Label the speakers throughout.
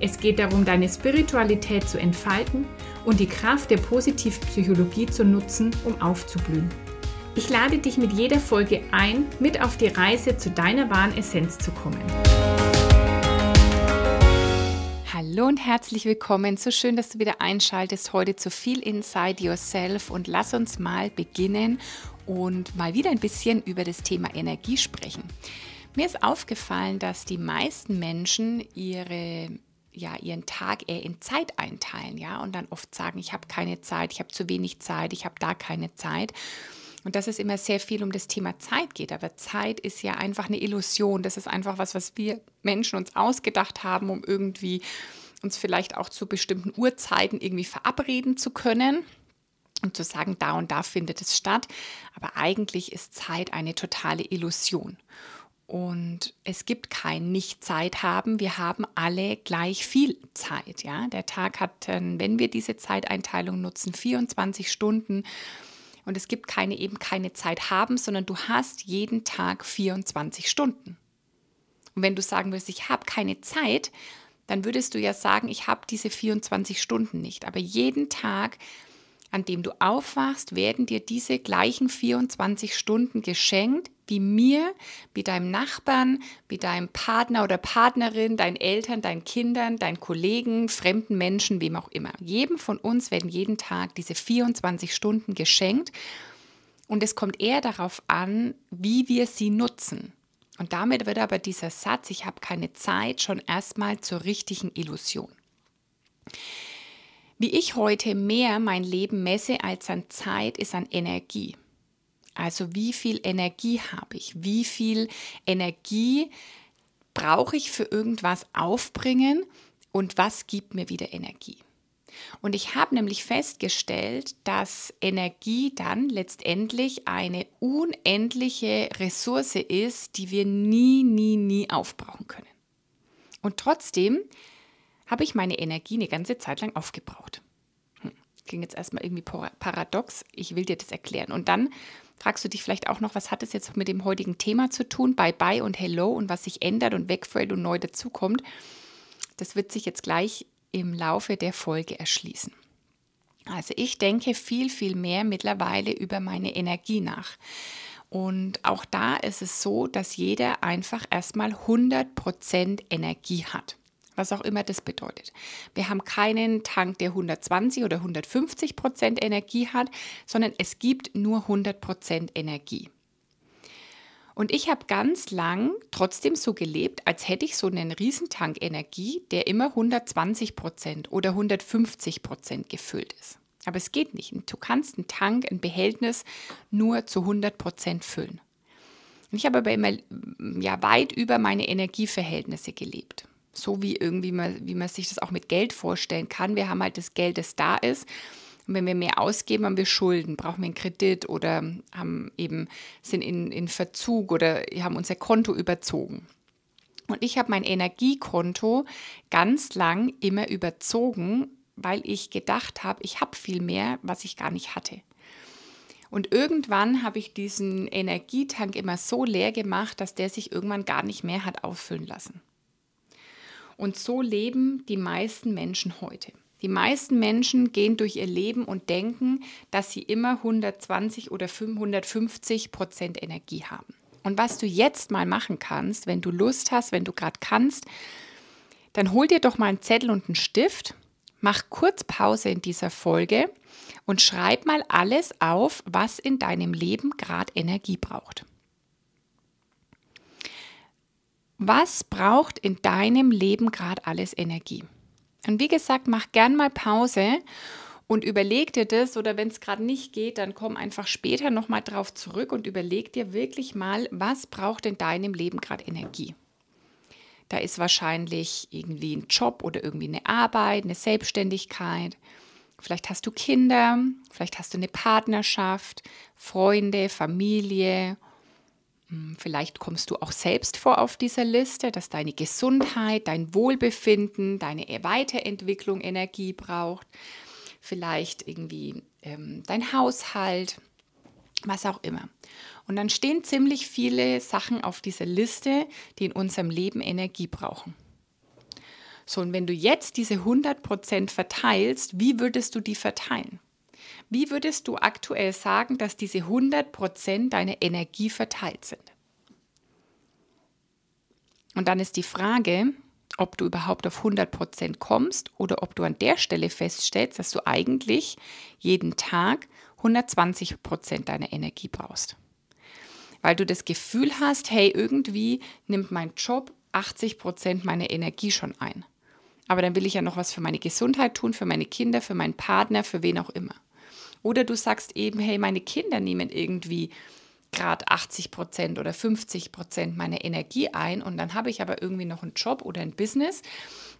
Speaker 1: Es geht darum, deine Spiritualität zu entfalten und die Kraft der Positivpsychologie zu nutzen, um aufzublühen. Ich lade dich mit jeder Folge ein, mit auf die Reise zu deiner wahren Essenz zu kommen. Hallo und herzlich willkommen. So schön, dass du wieder einschaltest heute zu viel Inside Yourself und lass uns mal beginnen und mal wieder ein bisschen über das Thema Energie sprechen. Mir ist aufgefallen, dass die meisten Menschen ihre ja ihren Tag eher in Zeit einteilen, ja, und dann oft sagen, ich habe keine Zeit, ich habe zu wenig Zeit, ich habe da keine Zeit. Und dass es immer sehr viel um das Thema Zeit geht. Aber Zeit ist ja einfach eine Illusion. Das ist einfach was, was wir Menschen uns ausgedacht haben, um irgendwie uns vielleicht auch zu bestimmten Uhrzeiten irgendwie verabreden zu können und zu sagen, da und da findet es statt. Aber eigentlich ist Zeit eine totale Illusion. Und es gibt kein Nicht-Zeit haben. Wir haben alle gleich viel Zeit. Ja? Der Tag hat, wenn wir diese Zeiteinteilung nutzen, 24 Stunden. Und es gibt keine eben keine Zeit haben, sondern du hast jeden Tag 24 Stunden. Und wenn du sagen würdest, ich habe keine Zeit, dann würdest du ja sagen, ich habe diese 24 Stunden nicht. Aber jeden Tag an dem du aufwachst, werden dir diese gleichen 24 Stunden geschenkt, wie mir, wie deinem Nachbarn, wie deinem Partner oder Partnerin, deinen Eltern, deinen Kindern, deinen Kollegen, fremden Menschen, wem auch immer. Jedem von uns werden jeden Tag diese 24 Stunden geschenkt und es kommt eher darauf an, wie wir sie nutzen. Und damit wird aber dieser Satz, ich habe keine Zeit, schon erstmal zur richtigen Illusion. Wie ich heute mehr mein Leben messe als an Zeit, ist an Energie. Also wie viel Energie habe ich? Wie viel Energie brauche ich für irgendwas aufbringen? Und was gibt mir wieder Energie? Und ich habe nämlich festgestellt, dass Energie dann letztendlich eine unendliche Ressource ist, die wir nie, nie, nie aufbrauchen können. Und trotzdem habe ich meine Energie eine ganze Zeit lang aufgebraucht. Hm, klingt jetzt erstmal irgendwie paradox. Ich will dir das erklären. Und dann fragst du dich vielleicht auch noch, was hat es jetzt mit dem heutigen Thema zu tun? Bye bye und hello und was sich ändert und wegfällt und neu dazukommt. Das wird sich jetzt gleich im Laufe der Folge erschließen. Also ich denke viel, viel mehr mittlerweile über meine Energie nach. Und auch da ist es so, dass jeder einfach erstmal 100% Energie hat was auch immer das bedeutet. Wir haben keinen Tank, der 120 oder 150 Prozent Energie hat, sondern es gibt nur 100 Prozent Energie. Und ich habe ganz lang trotzdem so gelebt, als hätte ich so einen Riesentank Energie, der immer 120 Prozent oder 150 Prozent gefüllt ist. Aber es geht nicht. Du kannst einen Tank, ein Behältnis nur zu 100 Prozent füllen. Ich habe aber immer ja, weit über meine Energieverhältnisse gelebt so wie irgendwie man, wie man sich das auch mit Geld vorstellen kann. Wir haben halt das Geld, das da ist. Und wenn wir mehr ausgeben, haben wir Schulden, brauchen wir einen Kredit oder haben eben, sind in, in Verzug oder haben unser Konto überzogen. Und ich habe mein Energiekonto ganz lang immer überzogen, weil ich gedacht habe, ich habe viel mehr, was ich gar nicht hatte. Und irgendwann habe ich diesen Energietank immer so leer gemacht, dass der sich irgendwann gar nicht mehr hat auffüllen lassen. Und so leben die meisten Menschen heute. Die meisten Menschen gehen durch ihr Leben und denken, dass sie immer 120 oder 150 Prozent Energie haben. Und was du jetzt mal machen kannst, wenn du Lust hast, wenn du gerade kannst, dann hol dir doch mal einen Zettel und einen Stift, mach kurz Pause in dieser Folge und schreib mal alles auf, was in deinem Leben gerade Energie braucht. Was braucht in deinem Leben gerade alles Energie? Und wie gesagt, mach gern mal Pause und überleg dir das oder wenn es gerade nicht geht, dann komm einfach später nochmal drauf zurück und überleg dir wirklich mal, was braucht in deinem Leben gerade Energie? Da ist wahrscheinlich irgendwie ein Job oder irgendwie eine Arbeit, eine Selbstständigkeit. Vielleicht hast du Kinder, vielleicht hast du eine Partnerschaft, Freunde, Familie. Hm, vielleicht kommst du auch selbst vor auf dieser Liste, dass deine Gesundheit, dein Wohlbefinden, deine Weiterentwicklung Energie braucht. Vielleicht irgendwie ähm, dein Haushalt, was auch immer. Und dann stehen ziemlich viele Sachen auf dieser Liste, die in unserem Leben Energie brauchen. So, und wenn du jetzt diese 100% verteilst, wie würdest du die verteilen? Wie würdest du aktuell sagen, dass diese 100% deine Energie verteilt sind? Und dann ist die Frage, ob du überhaupt auf 100% kommst oder ob du an der Stelle feststellst, dass du eigentlich jeden Tag 120% deiner Energie brauchst. Weil du das Gefühl hast, hey, irgendwie nimmt mein Job 80% meiner Energie schon ein. Aber dann will ich ja noch was für meine Gesundheit tun, für meine Kinder, für meinen Partner, für wen auch immer. Oder du sagst eben, hey, meine Kinder nehmen irgendwie gerade 80 Prozent oder 50 Prozent meiner Energie ein und dann habe ich aber irgendwie noch einen Job oder ein Business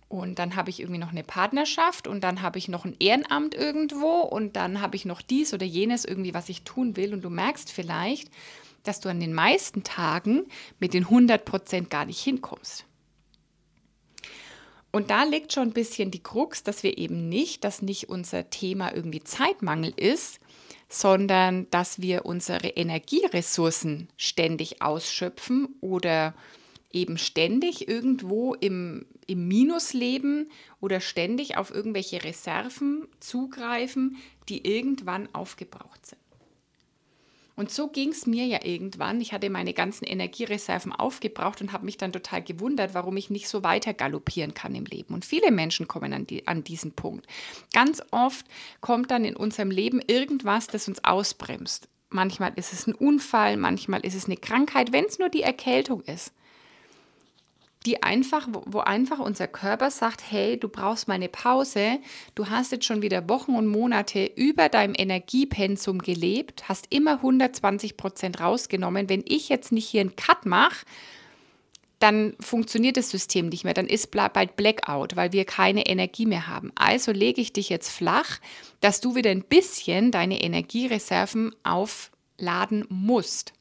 Speaker 1: und dann habe ich irgendwie noch eine Partnerschaft und dann habe ich noch ein Ehrenamt irgendwo und dann habe ich noch dies oder jenes irgendwie, was ich tun will und du merkst vielleicht, dass du an den meisten Tagen mit den 100 Prozent gar nicht hinkommst. Und da liegt schon ein bisschen die Krux, dass wir eben nicht, dass nicht unser Thema irgendwie Zeitmangel ist, sondern dass wir unsere Energieressourcen ständig ausschöpfen oder eben ständig irgendwo im, im Minus leben oder ständig auf irgendwelche Reserven zugreifen, die irgendwann aufgebraucht sind. Und so ging es mir ja irgendwann. Ich hatte meine ganzen Energiereserven aufgebraucht und habe mich dann total gewundert, warum ich nicht so weiter galoppieren kann im Leben. Und viele Menschen kommen an, die, an diesen Punkt. Ganz oft kommt dann in unserem Leben irgendwas, das uns ausbremst. Manchmal ist es ein Unfall, manchmal ist es eine Krankheit, wenn es nur die Erkältung ist die einfach, wo einfach unser Körper sagt, hey, du brauchst mal eine Pause, du hast jetzt schon wieder Wochen und Monate über deinem Energiepensum gelebt, hast immer 120 Prozent rausgenommen. Wenn ich jetzt nicht hier einen Cut mache, dann funktioniert das System nicht mehr, dann ist bald Blackout, weil wir keine Energie mehr haben. Also lege ich dich jetzt flach, dass du wieder ein bisschen deine Energiereserven aufladen musst.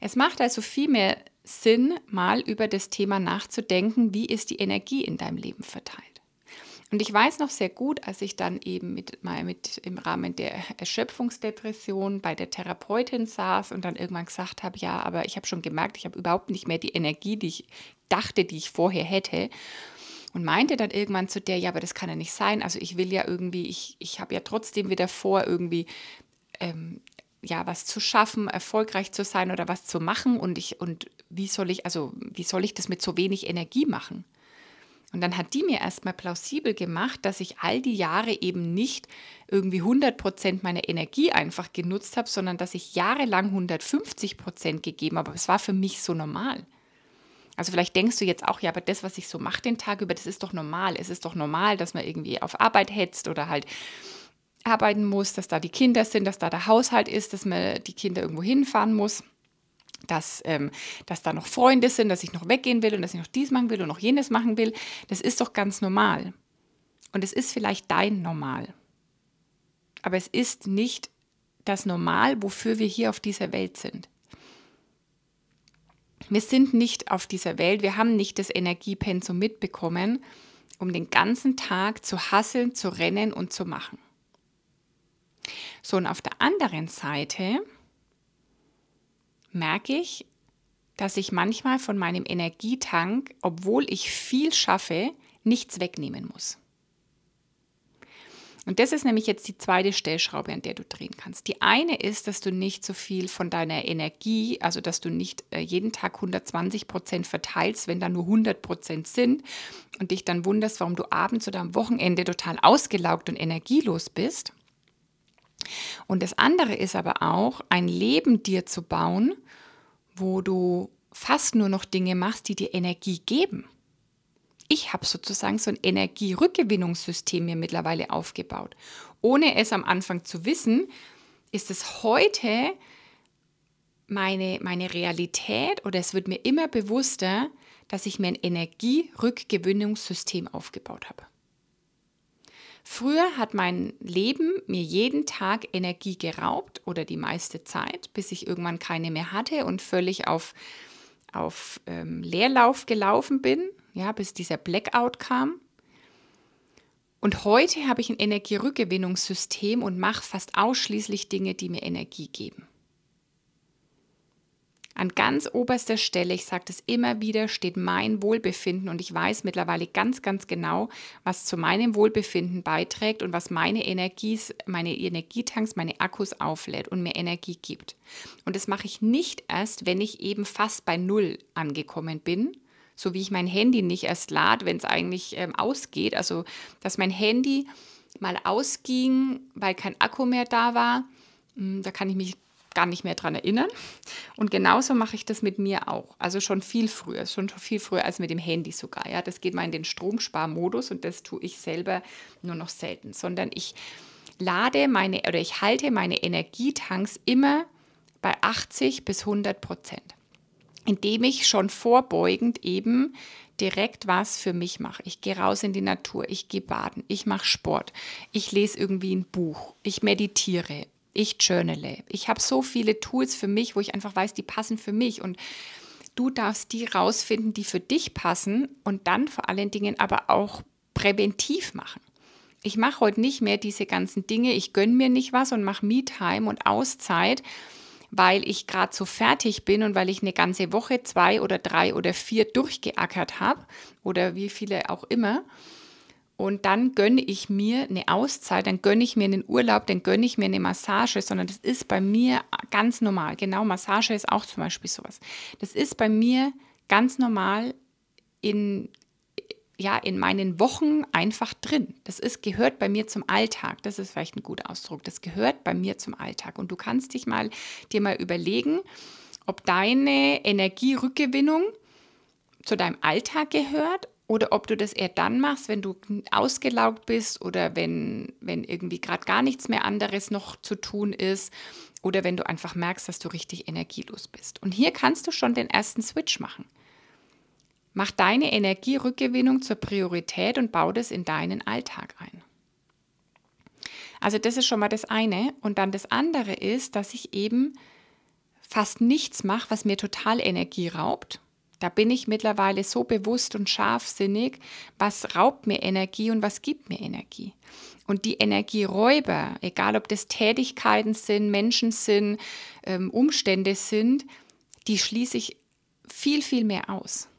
Speaker 1: Es macht also viel mehr Sinn, mal über das Thema nachzudenken, wie ist die Energie in deinem Leben verteilt. Und ich weiß noch sehr gut, als ich dann eben mit, mal mit im Rahmen der Erschöpfungsdepression bei der Therapeutin saß und dann irgendwann gesagt habe, ja, aber ich habe schon gemerkt, ich habe überhaupt nicht mehr die Energie, die ich dachte, die ich vorher hätte. Und meinte dann irgendwann zu der, ja, aber das kann ja nicht sein. Also ich will ja irgendwie, ich, ich habe ja trotzdem wieder vor, irgendwie ähm, ja, was zu schaffen, erfolgreich zu sein oder was zu machen und ich und wie soll ich also wie soll ich das mit so wenig Energie machen? Und dann hat die mir erstmal plausibel gemacht, dass ich all die Jahre eben nicht irgendwie 100 Prozent meiner Energie einfach genutzt habe, sondern dass ich jahrelang 150 Prozent gegeben habe. Aber es war für mich so normal. Also vielleicht denkst du jetzt auch, ja, aber das, was ich so mache den Tag über, das ist doch normal. Es ist doch normal, dass man irgendwie auf Arbeit hetzt oder halt arbeiten muss, dass da die Kinder sind, dass da der Haushalt ist, dass man die Kinder irgendwo hinfahren muss, dass, ähm, dass da noch Freunde sind, dass ich noch weggehen will und dass ich noch dies machen will und noch jenes machen will. Das ist doch ganz normal. Und es ist vielleicht dein Normal. Aber es ist nicht das Normal, wofür wir hier auf dieser Welt sind. Wir sind nicht auf dieser Welt, wir haben nicht das Energiepensum mitbekommen, um den ganzen Tag zu hasseln, zu rennen und zu machen. So, und auf der anderen Seite merke ich, dass ich manchmal von meinem Energietank, obwohl ich viel schaffe, nichts wegnehmen muss. Und das ist nämlich jetzt die zweite Stellschraube, an der du drehen kannst. Die eine ist, dass du nicht so viel von deiner Energie, also dass du nicht äh, jeden Tag 120 Prozent verteilst, wenn da nur 100 Prozent sind und dich dann wunderst, warum du abends oder am Wochenende total ausgelaugt und energielos bist. Und das andere ist aber auch, ein Leben dir zu bauen, wo du fast nur noch Dinge machst, die dir Energie geben. Ich habe sozusagen so ein Energierückgewinnungssystem mir mittlerweile aufgebaut. Ohne es am Anfang zu wissen, ist es heute meine, meine Realität oder es wird mir immer bewusster, dass ich mir ein Energierückgewinnungssystem aufgebaut habe. Früher hat mein Leben mir jeden Tag Energie geraubt oder die meiste Zeit, bis ich irgendwann keine mehr hatte und völlig auf, auf ähm, Leerlauf gelaufen bin, ja, bis dieser Blackout kam. Und heute habe ich ein Energierückgewinnungssystem und mache fast ausschließlich Dinge, die mir Energie geben. An ganz oberster Stelle, ich sage das immer wieder, steht mein Wohlbefinden und ich weiß mittlerweile ganz, ganz genau, was zu meinem Wohlbefinden beiträgt und was meine Energies, meine Energietanks, meine Akkus auflädt und mir Energie gibt. Und das mache ich nicht erst, wenn ich eben fast bei Null angekommen bin, so wie ich mein Handy nicht erst lade, wenn es eigentlich ähm, ausgeht. Also, dass mein Handy mal ausging, weil kein Akku mehr da war, hm, da kann ich mich gar nicht mehr dran erinnern. Und genauso mache ich das mit mir auch. Also schon viel früher, schon viel früher als mit dem Handy sogar. Ja, das geht mal in den Stromsparmodus und das tue ich selber nur noch selten, sondern ich lade meine oder ich halte meine Energietanks immer bei 80 bis 100 Prozent, indem ich schon vorbeugend eben direkt was für mich mache. Ich gehe raus in die Natur, ich gehe baden, ich mache Sport, ich lese irgendwie ein Buch, ich meditiere, ich journale. Ich habe so viele Tools für mich, wo ich einfach weiß, die passen für mich und du darfst die rausfinden, die für dich passen und dann vor allen Dingen aber auch präventiv machen. Ich mache heute nicht mehr diese ganzen Dinge, ich gönne mir nicht was und mache Me-Time und Auszeit, weil ich gerade so fertig bin und weil ich eine ganze Woche, zwei oder drei oder vier durchgeackert habe oder wie viele auch immer und dann gönne ich mir eine Auszeit, dann gönne ich mir einen Urlaub, dann gönne ich mir eine Massage, sondern das ist bei mir ganz normal. Genau, Massage ist auch zum Beispiel sowas. Das ist bei mir ganz normal in, ja, in meinen Wochen einfach drin. Das ist, gehört bei mir zum Alltag. Das ist vielleicht ein guter Ausdruck. Das gehört bei mir zum Alltag. Und du kannst dich mal, dir mal überlegen, ob deine Energierückgewinnung zu deinem Alltag gehört oder ob du das eher dann machst, wenn du ausgelaugt bist oder wenn, wenn irgendwie gerade gar nichts mehr anderes noch zu tun ist oder wenn du einfach merkst, dass du richtig energielos bist. Und hier kannst du schon den ersten Switch machen. Mach deine Energierückgewinnung zur Priorität und bau das in deinen Alltag ein. Also das ist schon mal das eine. Und dann das andere ist, dass ich eben fast nichts mache, was mir total Energie raubt da bin ich mittlerweile so bewusst und scharfsinnig, was raubt mir Energie und was gibt mir Energie. Und die Energieräuber, egal ob das Tätigkeiten sind, Menschen sind, ähm, Umstände sind, die schließe ich viel, viel mehr aus.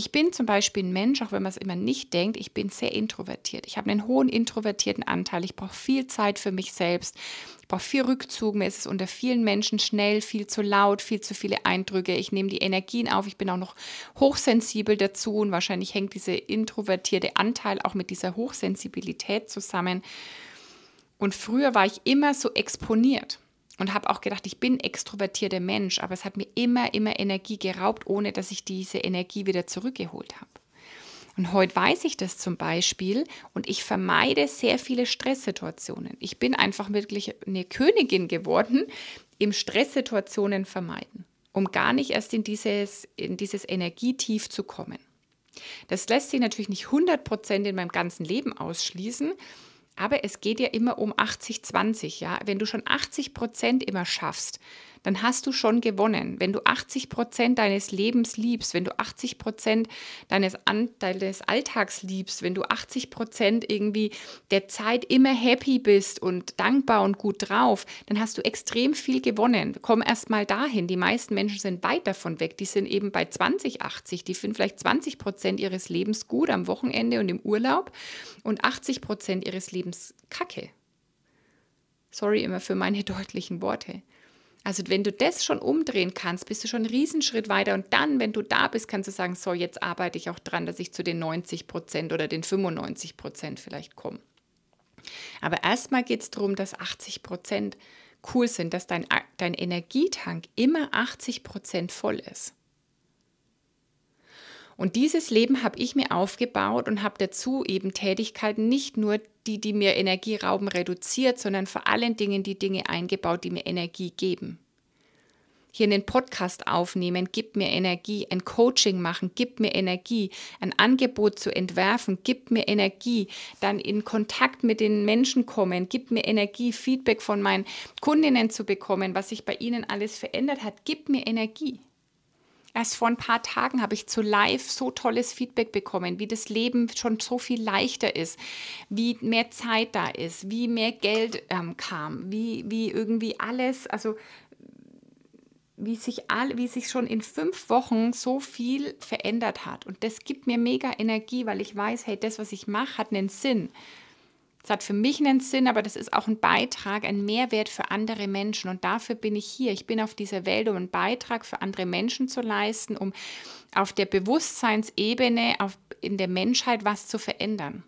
Speaker 1: Ich bin zum Beispiel ein Mensch, auch wenn man es immer nicht denkt, ich bin sehr introvertiert. Ich habe einen hohen introvertierten Anteil. Ich brauche viel Zeit für mich selbst. Ich brauche viel Rückzug. Mir ist es unter vielen Menschen schnell, viel zu laut, viel zu viele Eindrücke. Ich nehme die Energien auf. Ich bin auch noch hochsensibel dazu und wahrscheinlich hängt dieser introvertierte Anteil auch mit dieser Hochsensibilität zusammen. Und früher war ich immer so exponiert und habe auch gedacht, ich bin extrovertierter Mensch, aber es hat mir immer, immer Energie geraubt, ohne dass ich diese Energie wieder zurückgeholt habe. Und heute weiß ich das zum Beispiel und ich vermeide sehr viele Stresssituationen. Ich bin einfach wirklich eine Königin geworden im Stresssituationen vermeiden, um gar nicht erst in dieses, in dieses Energietief zu kommen. Das lässt sich natürlich nicht 100% in meinem ganzen Leben ausschließen, aber es geht ja immer um 80-20, ja. Wenn du schon 80 Prozent immer schaffst, dann hast du schon gewonnen. Wenn du 80 Prozent deines Lebens liebst, wenn du 80 Prozent deines, deines Alltags liebst, wenn du 80 Prozent irgendwie der Zeit immer happy bist und dankbar und gut drauf, dann hast du extrem viel gewonnen. Komm erst mal dahin. Die meisten Menschen sind weit davon weg. Die sind eben bei 20, 80. Die finden vielleicht 20 Prozent ihres Lebens gut am Wochenende und im Urlaub und 80 Prozent ihres Lebens kacke. Sorry immer für meine deutlichen Worte. Also wenn du das schon umdrehen kannst, bist du schon einen Riesenschritt weiter und dann, wenn du da bist, kannst du sagen, so, jetzt arbeite ich auch dran, dass ich zu den 90 Prozent oder den 95 Prozent vielleicht komme. Aber erstmal geht es darum, dass 80 Prozent cool sind, dass dein, dein Energietank immer 80 Prozent voll ist. Und dieses Leben habe ich mir aufgebaut und habe dazu eben Tätigkeiten, nicht nur die, die mir Energie rauben, reduziert, sondern vor allen Dingen die Dinge eingebaut, die mir Energie geben. hier einen Podcast aufnehmen, gibt mir Energie. Ein Coaching machen, gibt mir Energie. Ein Angebot zu entwerfen, gibt mir Energie. Dann in Kontakt mit den Menschen kommen, gibt mir Energie. Feedback von meinen Kundinnen zu bekommen, was sich bei ihnen alles verändert hat, gibt mir Energie. Erst vor ein paar Tagen habe ich zu live so tolles Feedback bekommen, wie das Leben schon so viel leichter ist, wie mehr Zeit da ist, wie mehr Geld ähm, kam, wie, wie irgendwie alles, also wie sich, all, wie sich schon in fünf Wochen so viel verändert hat. Und das gibt mir mega Energie, weil ich weiß, hey, das, was ich mache, hat einen Sinn. Es hat für mich einen Sinn, aber das ist auch ein Beitrag, ein Mehrwert für andere Menschen. Und dafür bin ich hier. Ich bin auf dieser Welt, um einen Beitrag für andere Menschen zu leisten, um auf der Bewusstseinsebene, auf, in der Menschheit was zu verändern.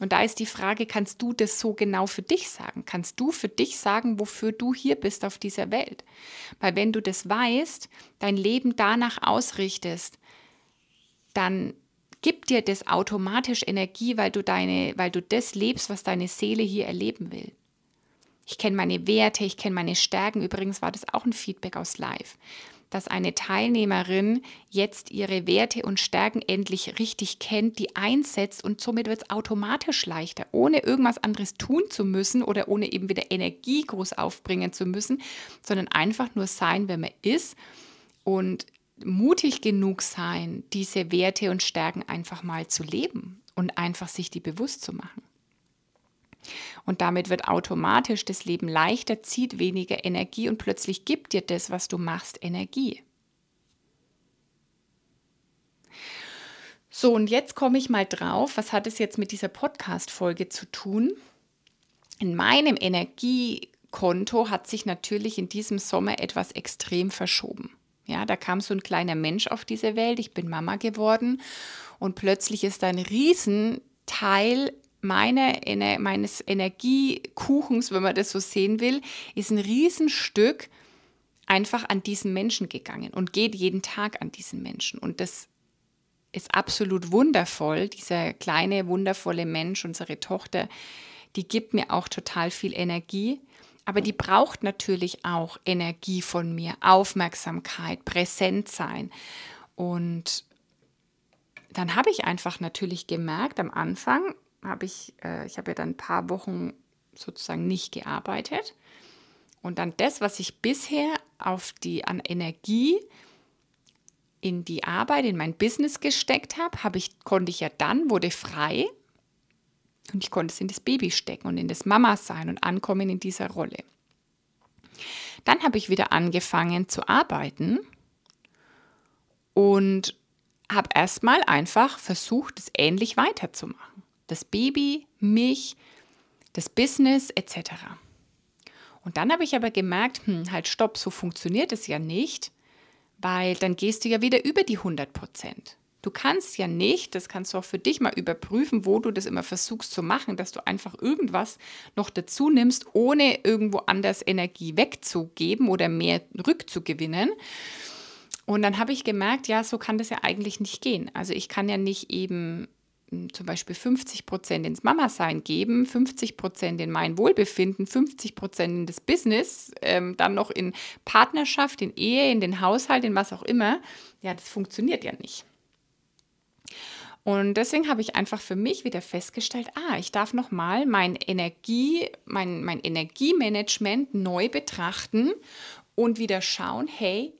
Speaker 1: Und da ist die Frage, kannst du das so genau für dich sagen? Kannst du für dich sagen, wofür du hier bist auf dieser Welt? Weil wenn du das weißt, dein Leben danach ausrichtest, dann gibt dir das automatisch Energie, weil du deine, weil du das lebst, was deine Seele hier erleben will. Ich kenne meine Werte, ich kenne meine Stärken. Übrigens war das auch ein Feedback aus Live dass eine Teilnehmerin jetzt ihre Werte und Stärken endlich richtig kennt, die einsetzt und somit wird es automatisch leichter, ohne irgendwas anderes tun zu müssen oder ohne eben wieder Energie groß aufbringen zu müssen, sondern einfach nur sein, wer man ist und mutig genug sein, diese Werte und Stärken einfach mal zu leben und einfach sich die bewusst zu machen. Und damit wird automatisch das Leben leichter, zieht weniger Energie und plötzlich gibt dir das, was du machst, Energie. So, und jetzt komme ich mal drauf, was hat es jetzt mit dieser Podcast-Folge zu tun? In meinem Energiekonto hat sich natürlich in diesem Sommer etwas extrem verschoben. Ja, da kam so ein kleiner Mensch auf diese Welt, ich bin Mama geworden und plötzlich ist ein Riesenteil meine, meines Energiekuchens, wenn man das so sehen will, ist ein Riesenstück einfach an diesen Menschen gegangen und geht jeden Tag an diesen Menschen. Und das ist absolut wundervoll. Dieser kleine, wundervolle Mensch, unsere Tochter, die gibt mir auch total viel Energie. Aber die braucht natürlich auch Energie von mir, Aufmerksamkeit, präsent sein. Und dann habe ich einfach natürlich gemerkt am Anfang, habe ich, äh, ich habe ja dann ein paar Wochen sozusagen nicht gearbeitet. Und dann das, was ich bisher auf die an Energie in die Arbeit, in mein Business gesteckt habe, habe ich, konnte ich ja dann, wurde frei und ich konnte es in das Baby stecken und in das Mama sein und ankommen in dieser Rolle. Dann habe ich wieder angefangen zu arbeiten und habe erstmal einfach versucht, es ähnlich weiterzumachen das Baby, mich, das Business etc. Und dann habe ich aber gemerkt, hm, halt stopp, so funktioniert es ja nicht, weil dann gehst du ja wieder über die 100 Prozent. Du kannst ja nicht, das kannst du auch für dich mal überprüfen, wo du das immer versuchst zu machen, dass du einfach irgendwas noch dazu nimmst, ohne irgendwo anders Energie wegzugeben oder mehr rückzugewinnen. Und dann habe ich gemerkt, ja, so kann das ja eigentlich nicht gehen. Also ich kann ja nicht eben zum Beispiel 50 Prozent ins Mama-Sein geben, 50 Prozent in mein Wohlbefinden, 50 Prozent in das Business, ähm, dann noch in Partnerschaft, in Ehe, in den Haushalt, in was auch immer, ja, das funktioniert ja nicht. Und deswegen habe ich einfach für mich wieder festgestellt, ah, ich darf nochmal mein Energie, mein, mein Energiemanagement neu betrachten und wieder schauen, hey,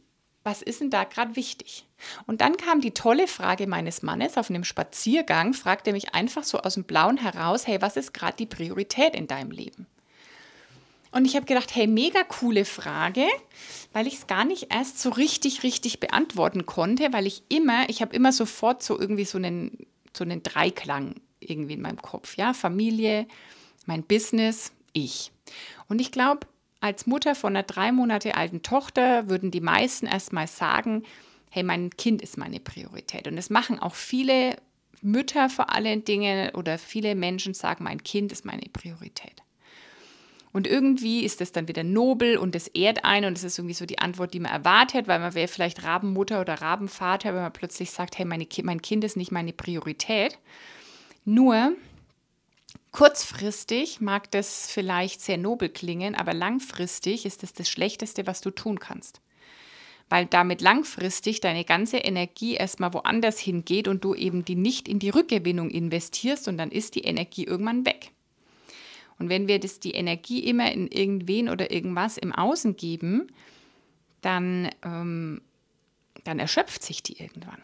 Speaker 1: was ist denn da gerade wichtig? Und dann kam die tolle Frage meines Mannes auf einem Spaziergang, fragte mich einfach so aus dem Blauen heraus, hey, was ist gerade die Priorität in deinem Leben? Und ich habe gedacht, hey, mega coole Frage, weil ich es gar nicht erst so richtig, richtig beantworten konnte, weil ich immer, ich habe immer sofort so irgendwie so einen, so einen Dreiklang irgendwie in meinem Kopf, ja, Familie, mein Business, ich. Und ich glaube, als Mutter von einer drei Monate alten Tochter würden die meisten erstmal sagen, hey, mein Kind ist meine Priorität. Und das machen auch viele Mütter vor allen Dingen oder viele Menschen sagen, mein Kind ist meine Priorität. Und irgendwie ist das dann wieder nobel und das ehrt ein und das ist irgendwie so die Antwort, die man erwartet, weil man wäre vielleicht Rabenmutter oder Rabenvater, wenn man plötzlich sagt, hey, meine, mein Kind ist nicht meine Priorität. Nur Kurzfristig mag das vielleicht sehr nobel klingen, aber langfristig ist es das Schlechteste, was du tun kannst. Weil damit langfristig deine ganze Energie erstmal woanders hingeht und du eben die nicht in die Rückgewinnung investierst und dann ist die Energie irgendwann weg. Und wenn wir das, die Energie immer in irgendwen oder irgendwas im Außen geben, dann, ähm, dann erschöpft sich die irgendwann.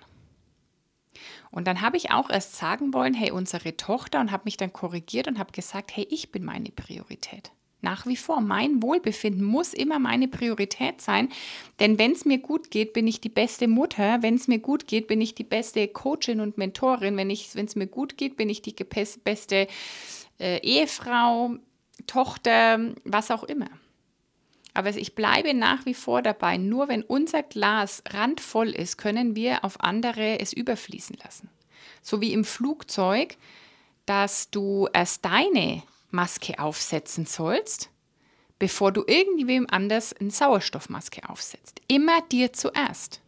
Speaker 1: Und dann habe ich auch erst sagen wollen, hey, unsere Tochter, und habe mich dann korrigiert und habe gesagt, hey, ich bin meine Priorität. Nach wie vor, mein Wohlbefinden muss immer meine Priorität sein, denn wenn es mir gut geht, bin ich die beste Mutter, wenn es mir gut geht, bin ich die beste Coachin und Mentorin, wenn es mir gut geht, bin ich die beste äh, Ehefrau, Tochter, was auch immer. Aber ich bleibe nach wie vor dabei, nur wenn unser Glas randvoll ist, können wir auf andere es überfließen lassen. So wie im Flugzeug, dass du erst deine Maske aufsetzen sollst, bevor du irgendwem anders eine Sauerstoffmaske aufsetzt. Immer dir zuerst.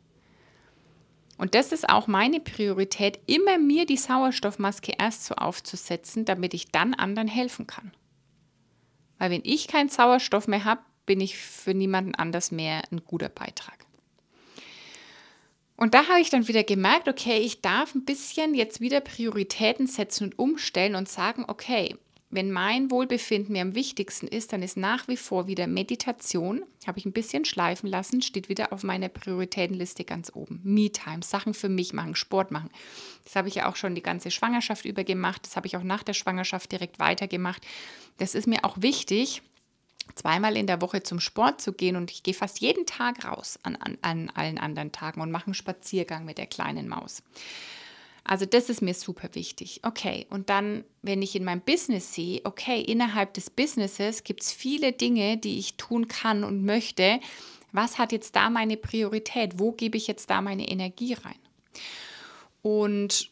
Speaker 1: Und das ist auch meine Priorität, immer mir die Sauerstoffmaske erst so aufzusetzen, damit ich dann anderen helfen kann. Weil wenn ich keinen Sauerstoff mehr habe, bin ich für niemanden anders mehr ein guter Beitrag. Und da habe ich dann wieder gemerkt, okay, ich darf ein bisschen jetzt wieder Prioritäten setzen und umstellen und sagen, okay, wenn mein Wohlbefinden mir am wichtigsten ist, dann ist nach wie vor wieder Meditation, habe ich ein bisschen schleifen lassen, steht wieder auf meiner Prioritätenliste ganz oben. Me-Time, Sachen für mich machen, Sport machen. Das habe ich ja auch schon die ganze Schwangerschaft über gemacht, das habe ich auch nach der Schwangerschaft direkt weitergemacht. Das ist mir auch wichtig, zweimal in der Woche zum Sport zu gehen und ich gehe fast jeden Tag raus an, an, an allen anderen Tagen und mache einen Spaziergang mit der kleinen Maus. Also das ist mir super wichtig. Okay, und dann, wenn ich in meinem Business sehe, okay, innerhalb des Businesses gibt es viele Dinge, die ich tun kann und möchte. Was hat jetzt da meine Priorität? Wo gebe ich jetzt da meine Energie rein? Und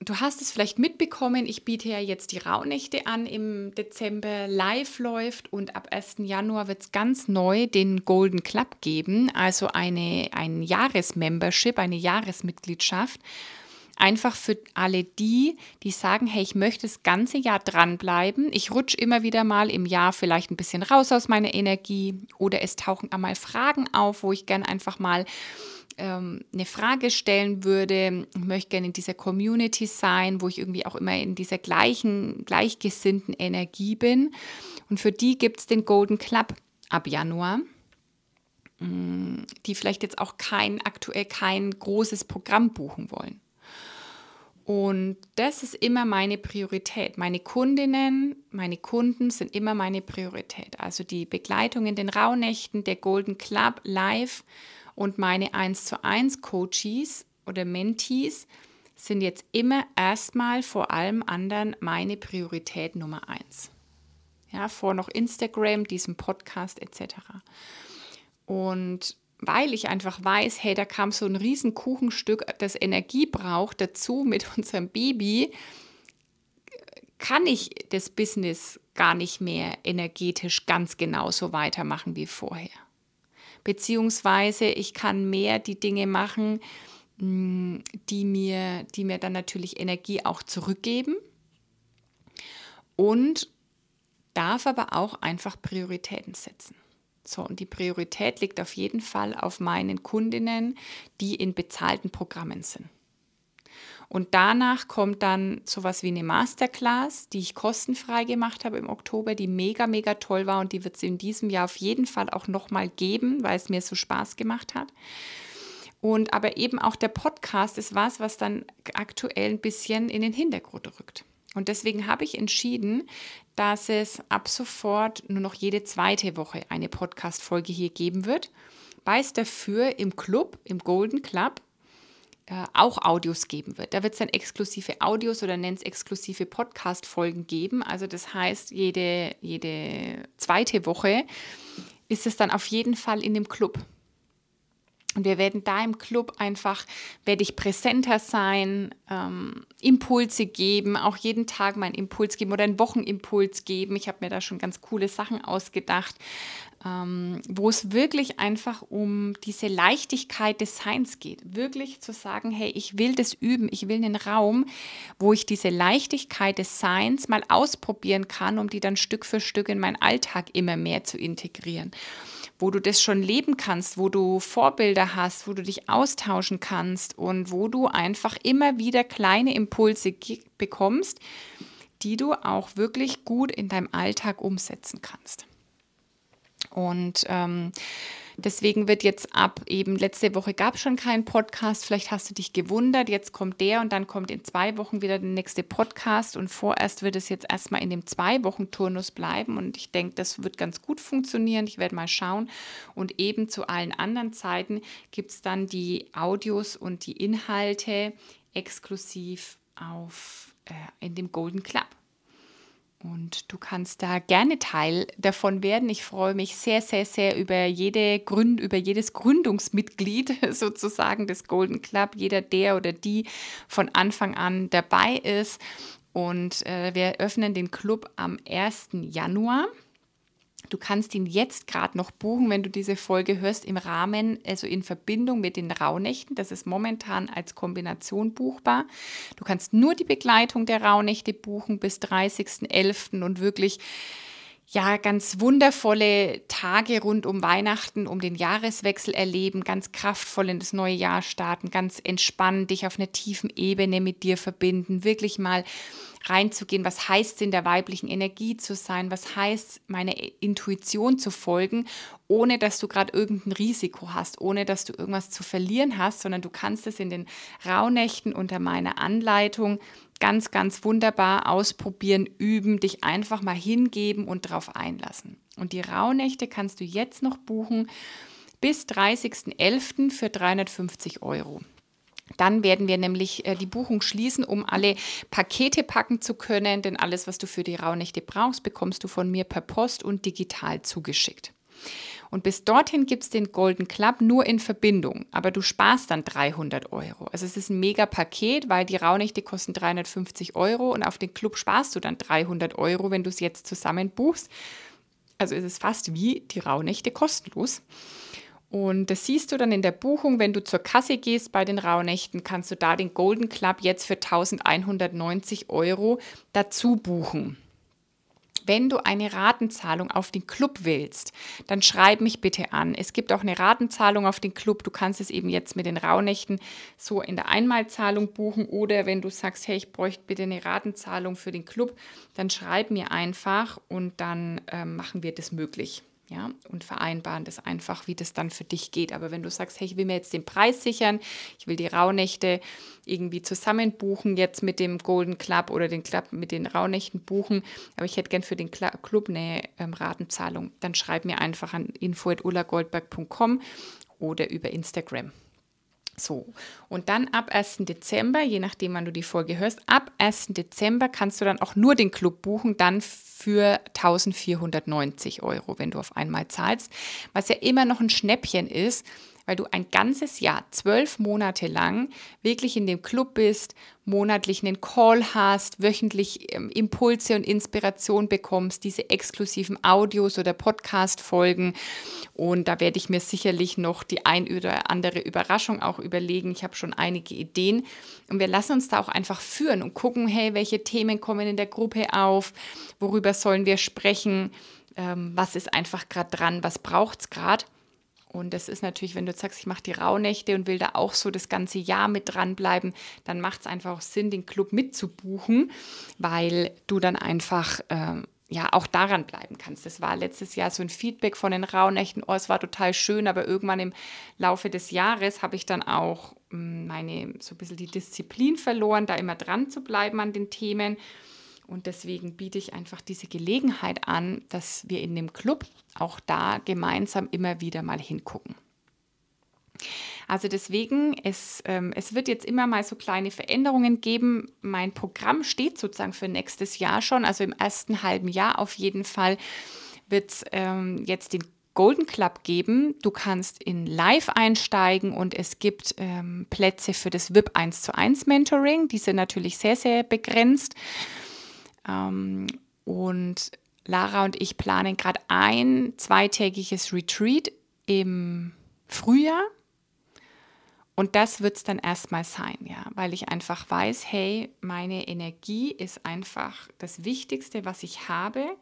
Speaker 1: du hast es vielleicht mitbekommen, ich biete ja jetzt die Rauhnächte an im Dezember. Live läuft und ab 1. Januar wird es ganz neu den Golden Club geben, also eine, ein Jahresmembership, eine Jahresmitgliedschaft. Einfach für alle die, die sagen, hey, ich möchte das ganze Jahr dranbleiben. Ich rutsche immer wieder mal im Jahr vielleicht ein bisschen raus aus meiner Energie oder es tauchen einmal Fragen auf, wo ich gern einfach mal ähm, eine Frage stellen würde. Ich möchte gerne in dieser Community sein, wo ich irgendwie auch immer in dieser gleichen, gleichgesinnten Energie bin. Und für die gibt es den Golden Club ab Januar mm, die vielleicht jetzt auch kein aktuell kein großes Programm buchen wollen. Und das ist immer meine Priorität. Meine Kundinnen, meine Kunden sind immer meine Priorität. Also die Begleitung in den Rauhnächten, der Golden Club live und meine 1 zu 1 Coaches oder Mentees sind jetzt immer erstmal vor allem anderen meine Priorität Nummer 1. Ja, vor noch Instagram, diesem Podcast etc. Und weil ich einfach weiß, hey, da kam so ein riesen Kuchenstück, das Energie braucht dazu mit unserem Baby, kann ich das Business gar nicht mehr energetisch ganz genauso weitermachen wie vorher beziehungsweise ich kann mehr die Dinge machen, mm, die mir, die mir dann natürlich Energie auch zurückgeben und darf aber auch einfach Prioritäten setzen. So, und die Priorität liegt auf jeden Fall auf meinen Kundinnen, die in bezahlten Programmen sind. Und danach kommt dann sowas wie eine Masterclass, die ich kostenfrei gemacht habe im Oktober, die mega, mega toll war und die wird es in diesem Jahr auf jeden Fall auch nochmal geben, weil es mir so Spaß gemacht hat. Und aber eben auch der Podcast ist was, was dann aktuell ein bisschen in den Hintergrund rückt. Und deswegen habe ich entschieden, dass es ab sofort nur noch jede zweite Woche eine Podcast-Folge hier geben wird, weil es dafür im Club, im Golden Club, äh, auch Audios geben wird. Da wird es dann exklusive Audios oder nennt es exklusive Podcast-Folgen geben. Also das heißt, jede, jede zweite Woche ist es dann auf jeden Fall in dem Club. Und wir werden da im Club einfach, werde ich präsenter sein, ähm, Impulse geben, auch jeden Tag meinen Impuls geben oder einen Wochenimpuls geben. Ich habe mir da schon ganz coole Sachen ausgedacht. Ähm, wo es wirklich einfach um diese Leichtigkeit des Seins geht. Wirklich zu sagen, hey, ich will das üben, ich will einen Raum, wo ich diese Leichtigkeit des Seins mal ausprobieren kann, um die dann Stück für Stück in meinen Alltag immer mehr zu integrieren wo du das schon leben kannst, wo du Vorbilder hast, wo du dich austauschen kannst und wo du einfach immer wieder kleine Impulse bekommst, die du auch wirklich gut in deinem Alltag umsetzen kannst. Und ähm, deswegen wird jetzt ab eben, letzte Woche gab es schon keinen Podcast, vielleicht hast du dich gewundert, jetzt kommt der und dann kommt in zwei Wochen wieder der nächste Podcast. Und vorerst wird es jetzt erstmal in dem zwei Wochen Turnus bleiben. Und ich denke, das wird ganz gut funktionieren. Ich werde mal schauen. Und eben zu allen anderen Zeiten gibt es dann die Audios und die Inhalte exklusiv auf, äh, in dem Golden Club. Und du kannst da gerne Teil davon werden. Ich freue mich sehr, sehr, sehr über, jede Gründ, über jedes Gründungsmitglied sozusagen des Golden Club, jeder der oder die von Anfang an dabei ist. Und äh, wir öffnen den Club am 1. Januar. Du kannst ihn jetzt gerade noch buchen, wenn du diese Folge hörst, im Rahmen, also in Verbindung mit den Rauhnächten. Das ist momentan als Kombination buchbar. Du kannst nur die Begleitung der Rauhnächte buchen bis 30.11. und wirklich ja, ganz wundervolle Tage rund um Weihnachten, um den Jahreswechsel erleben, ganz kraftvoll in das neue Jahr starten, ganz entspannen, dich auf einer tiefen Ebene mit dir verbinden, wirklich mal reinzugehen, was heißt es in der weiblichen Energie zu sein, was heißt meine Intuition zu folgen, ohne dass du gerade irgendein Risiko hast, ohne dass du irgendwas zu verlieren hast, sondern du kannst es in den Rauhnächten unter meiner Anleitung ganz, ganz wunderbar ausprobieren, üben, dich einfach mal hingeben und darauf einlassen. Und die Rauhnächte kannst du jetzt noch buchen bis 30.11. für 350 Euro. Dann werden wir nämlich äh, die Buchung schließen, um alle Pakete packen zu können, denn alles, was du für die Rauhnächte brauchst, bekommst du von mir per Post und digital zugeschickt. Und bis dorthin gibt es den Golden Club nur in Verbindung, aber du sparst dann 300 Euro. Also es ist ein mega Paket, weil die Rauhnächte kosten 350 Euro und auf den Club sparst du dann 300 Euro, wenn du es jetzt zusammen buchst. Also es ist fast wie die Rauhnächte kostenlos. Und das siehst du dann in der Buchung, wenn du zur Kasse gehst bei den Rauhnächten, kannst du da den Golden Club jetzt für 1190 Euro dazu buchen. Wenn du eine Ratenzahlung auf den Club willst, dann schreib mich bitte an. Es gibt auch eine Ratenzahlung auf den Club. Du kannst es eben jetzt mit den Rauhnächten so in der Einmalzahlung buchen oder wenn du sagst, hey, ich bräuchte bitte eine Ratenzahlung für den Club, dann schreib mir einfach und dann äh, machen wir das möglich ja, und vereinbaren das einfach, wie das dann für dich geht. Aber wenn du sagst, hey, ich will mir jetzt den Preis sichern, ich will die Rauhnächte irgendwie zusammen buchen, jetzt mit dem Golden Club oder den Club mit den Rauhnächten buchen, aber ich hätte gern für den Club eine ähm, Ratenzahlung, dann schreib mir einfach an info.ullagoldberg.com oder über Instagram. So, und dann ab 1. Dezember, je nachdem, wann du die Folge hörst, ab 1. Dezember kannst du dann auch nur den Club buchen, dann für 1490 Euro, wenn du auf einmal zahlst, was ja immer noch ein Schnäppchen ist, weil du ein ganzes Jahr, zwölf Monate lang wirklich in dem Club bist, monatlich einen Call hast, wöchentlich ähm, Impulse und Inspiration bekommst, diese exklusiven Audios oder Podcast-Folgen. Und da werde ich mir sicherlich noch die ein oder andere Überraschung auch überlegen. Ich habe schon einige Ideen. Und wir lassen uns da auch einfach führen und gucken, hey, welche Themen kommen in der Gruppe auf, worüber sollen wir sprechen, ähm, was ist einfach gerade dran, was braucht es gerade. Und das ist natürlich, wenn du sagst, ich mache die Rauhnächte und will da auch so das ganze Jahr mit dranbleiben, dann macht es einfach auch Sinn, den Club mitzubuchen, weil du dann einfach ähm, ja auch daran bleiben kannst. Das war letztes Jahr so ein Feedback von den Rauhnächten, oh, es war total schön, aber irgendwann im Laufe des Jahres habe ich dann auch hm, meine, so ein bisschen die Disziplin verloren, da immer dran zu bleiben an den Themen. Und deswegen biete ich einfach diese Gelegenheit an, dass wir in dem Club auch da gemeinsam immer wieder mal hingucken. Also deswegen, es, ähm, es wird jetzt immer mal so kleine Veränderungen geben. Mein Programm steht sozusagen für nächstes Jahr schon, also im ersten halben Jahr auf jeden Fall wird es ähm, jetzt den Golden Club geben. Du kannst in Live einsteigen und es gibt ähm, Plätze für das VIP 1 zu 1 Mentoring. Die sind natürlich sehr, sehr begrenzt. Ähm, und Lara und ich planen gerade ein zweitägiges Retreat im Frühjahr. Und das wird es dann erstmal sein, ja, weil ich einfach weiß, hey, meine Energie ist einfach das Wichtigste, was ich habe.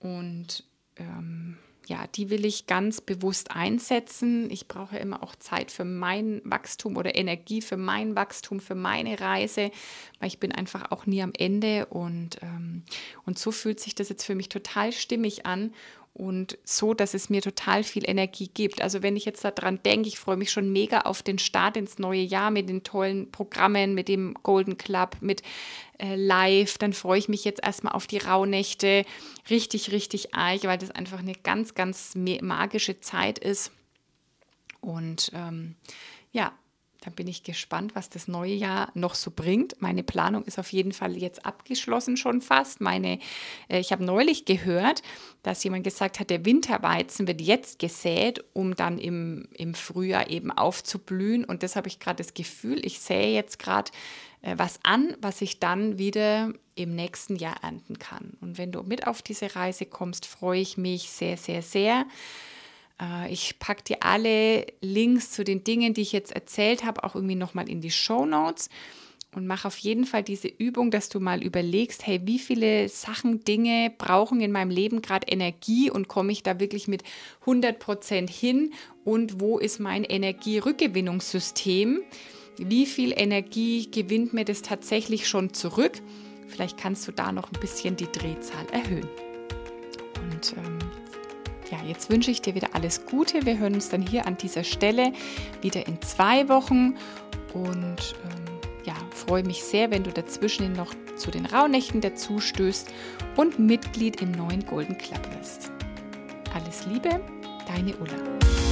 Speaker 1: Und ähm, ja, die will ich ganz bewusst einsetzen. Ich brauche immer auch Zeit für mein Wachstum oder Energie für mein Wachstum, für meine Reise, weil ich bin einfach auch nie am Ende und, ähm, und so fühlt sich das jetzt für mich total stimmig an und so, dass es mir total viel Energie gibt. Also wenn ich jetzt daran denke, ich freue mich schon mega auf den Start ins neue Jahr mit den tollen Programmen, mit dem Golden Club, mit äh, Live, dann freue ich mich jetzt erstmal auf die Rauhnächte, richtig, richtig arg, weil das einfach eine ganz, ganz magische Zeit ist. Und ähm, ja, dann bin ich gespannt, was das neue Jahr noch so bringt. Meine Planung ist auf jeden Fall jetzt abgeschlossen schon fast. Meine, äh, ich habe neulich gehört, dass jemand gesagt hat, der Winterweizen wird jetzt gesät, um dann im, im Frühjahr eben aufzublühen. Und das habe ich gerade das Gefühl, ich sähe jetzt gerade äh, was an, was ich dann wieder im nächsten Jahr ernten kann. Und wenn du mit auf diese Reise kommst, freue ich mich sehr, sehr, sehr. Äh, ich packe dir alle Links zu den Dingen, die ich jetzt erzählt habe, auch irgendwie nochmal in die Show Notes und mach auf jeden Fall diese Übung, dass du mal überlegst, hey, wie viele Sachen, Dinge brauchen in meinem Leben gerade Energie und komme ich da wirklich mit 100 Prozent hin und wo ist mein Energierückgewinnungssystem? Wie viel Energie gewinnt mir das tatsächlich schon zurück? Vielleicht kannst du da noch ein bisschen die Drehzahl erhöhen. Und ähm, ja, jetzt wünsche ich dir wieder alles Gute. Wir hören uns dann hier an dieser Stelle wieder in zwei Wochen und ähm, ja, freue mich sehr, wenn du dazwischen noch zu den Rauhnächten dazu stößt und Mitglied im neuen Golden Club wirst. Alles Liebe, deine Ulla.